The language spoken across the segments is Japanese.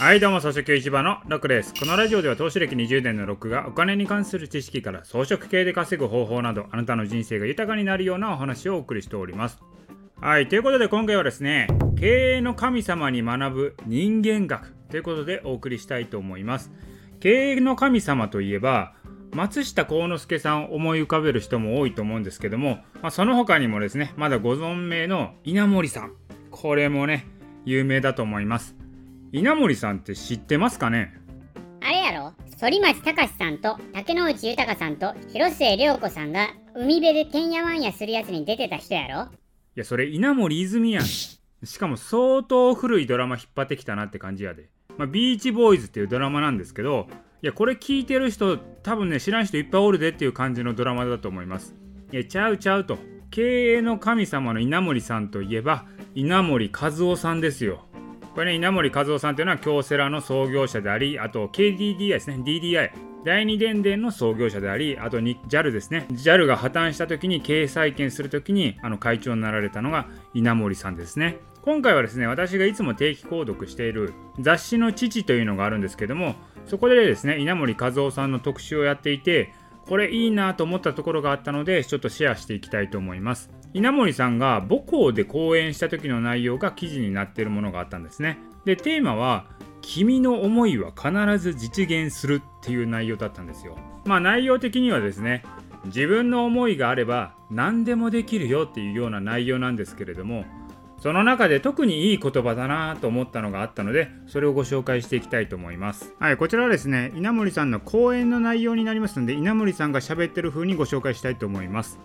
はいどうも草食市場のロックですこのラジオでは投資歴20年のロックがお金に関する知識から装飾系で稼ぐ方法などあなたの人生が豊かになるようなお話をお送りしております。はいということで今回はですね経営の神様に学ぶ人間学ということでお送りしたいと思います。経営の神様といえば松下幸之助さんを思い浮かべる人も多いと思うんですけども、まあ、その他にもですねまだご存命の稲森さん。これもね有名だと思います。稲森さんって知ってますかね？あれやろ？反町隆史さんと竹野内豊さんと広末涼子さんが海辺でてんやわんやするやつに出てた人やろ？いやそれ稲森泉やん。しかも相当古いドラマ引っ張ってきたなって感じやで、まあ、ビーチボーイズっていうドラマなんですけどいやこれ聞いてる人多分ね知らん人いっぱいおるでっていう感じのドラマだと思います。いやちゃうちゃうと。経営の神様の稲森さんといえば稲森和夫さんですよこれね、稲森和夫さんというのは京セラの創業者であり、あと KDDI ですね、DDI。第二電電の創業者であり、あと JAL ですね。JAL が破綻した時に経営再建する時にあの会長になられたのが稲森さんですね。今回はですね、私がいつも定期購読している雑誌の父というのがあるんですけども、そこでですね、稲森和夫さんの特集をやっていて、これいいなと思ったところがあったので、ちょっとシェアしていきたいと思います。稲森さんが母校で講演した時の内容が記事になっているものがあったんですね。で、テーマは、君の思いは必ず実現するっていう内容だったんですよ。まあ内容的にはですね、自分の思いがあれば何でもできるよっていうような内容なんですけれども、その中で特にいい言葉だなと思ったのがあったので、それをご紹介していきたいと思います。はい、こちらはですね、稲森さんの講演の内容になりますので、稲森さんが喋ってる風にご紹介したいと思います。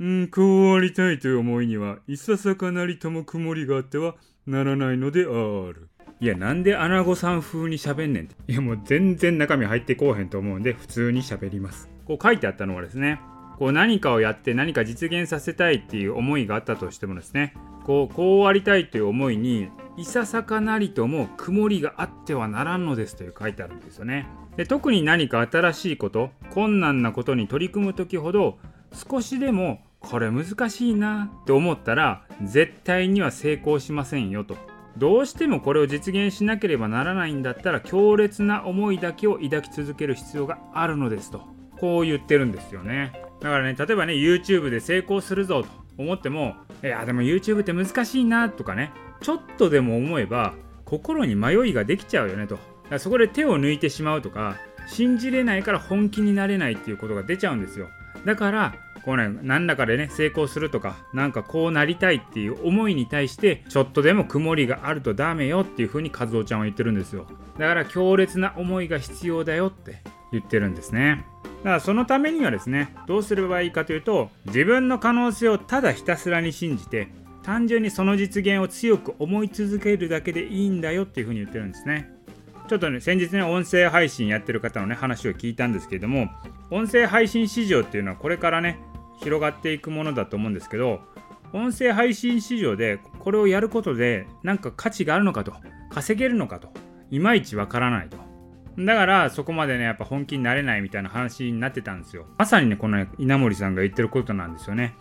うん、こうありたいという思いには、いささかなりとも曇りがあってはならないのである。いや、なんでアナゴさん風に喋んねんって。いや、もう全然中身入ってこうへんと思うんで、普通に喋ります。こう書いてあったのはですね、こう何かをやって何か実現させたいっていう思いがあったとしてもですね、こう、こうありたいという思いに、いささかなりとも曇りがあってはならんのですという書いてあるんですよね。で特に何か新しいこと、困難なことに取り組む時ほど、少しでもこれ難しいなって思ったら絶対には成功しませんよと。どうしてもこれを実現しなければならないんだったら強烈な思いだけを抱き続ける必要があるのですと。こう言ってるんですよね。だからね例えばね YouTube で成功するぞと思ってもいやでも YouTube って難しいなとかねちょっとでも思えば心に迷いができちゃうよねと。そこで手を抜いてしまうとか信じれないから本気になれないっていうことが出ちゃうんですよ。だからこうね、何らかでね、成功するとか、なんかこうなりたいっていう思いに対して、ちょっとでも曇りがあるとダメよっていう風に和夫ちゃんは言ってるんですよ。だから強烈な思いが必要だよって言ってるんですね。だからそのためにはですね、どうすればいいかというと、自分の可能性をただひたすらに信じて、単純にその実現を強く思い続けるだけでいいんだよっていう風に言ってるんですね。ちょっとね、先日ね、音声配信やってる方のね、話を聞いたんですけれども、音声配信市場っていうのはこれからね、広がっていくものだと思うんですけど音声配信市場でこれをやることで何か価値があるのかと稼げるのかといまいちわからないと。だからそこまでねやっぱ本気になれないみたいな話になってたんですよ。まさにねこの稲森さんが言ってることなんですよね。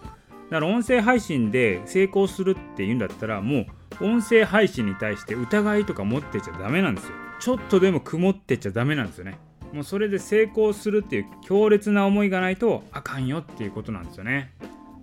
だから音声配信で成功するっていうんだったらもう音声配信に対して疑いとか持ってちゃダメなんですよ。ちょっとでも曇ってちゃダメなんですよね。もうそれで成功するっていう強烈な思いがないとあかんよっていうことなんですよね。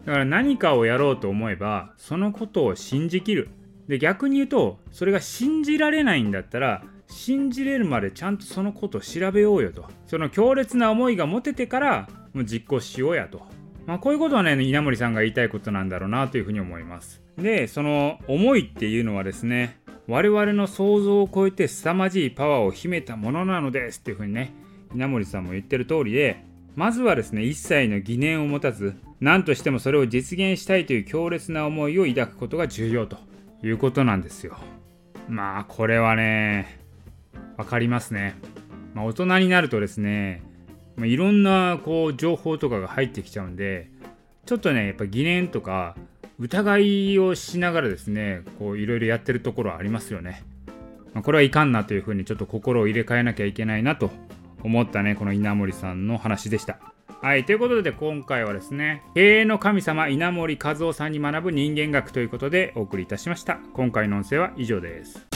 だから何かをやろうと思えばそのことを信じきる。で逆に言うとそれが信じられないんだったら信じれるまでちゃんとそのことを調べようよと。その強烈な思いが持ててからもう実行しようやと。まあこういうことはね稲森さんが言いたいことなんだろうなというふうに思います。でその思いっていうのはですね我々の想像を超えて凄まじいパワーを秘めたものなのですっていうふうにね稲森さんも言ってる通りでまずはですね一切の疑念を持たず何としてもそれを実現したいという強烈な思いを抱くことが重要ということなんですよ。まあこれはね分かりますね、まあ、大人になるとですね、まあ、いろんなこう情報とかが入ってきちゃうんでちょっとねやっぱ疑念とか疑いをしながらですねこういろいろやってるところありますよね、まあ、これはいかんなというふうにちょっと心を入れ替えなきゃいけないなと思ったねこの稲森さんの話でした。はいということで今回はですね経営の神様稲森和夫さんに学ぶ人間学ということでお送りいたしました。今回の音声は以上です。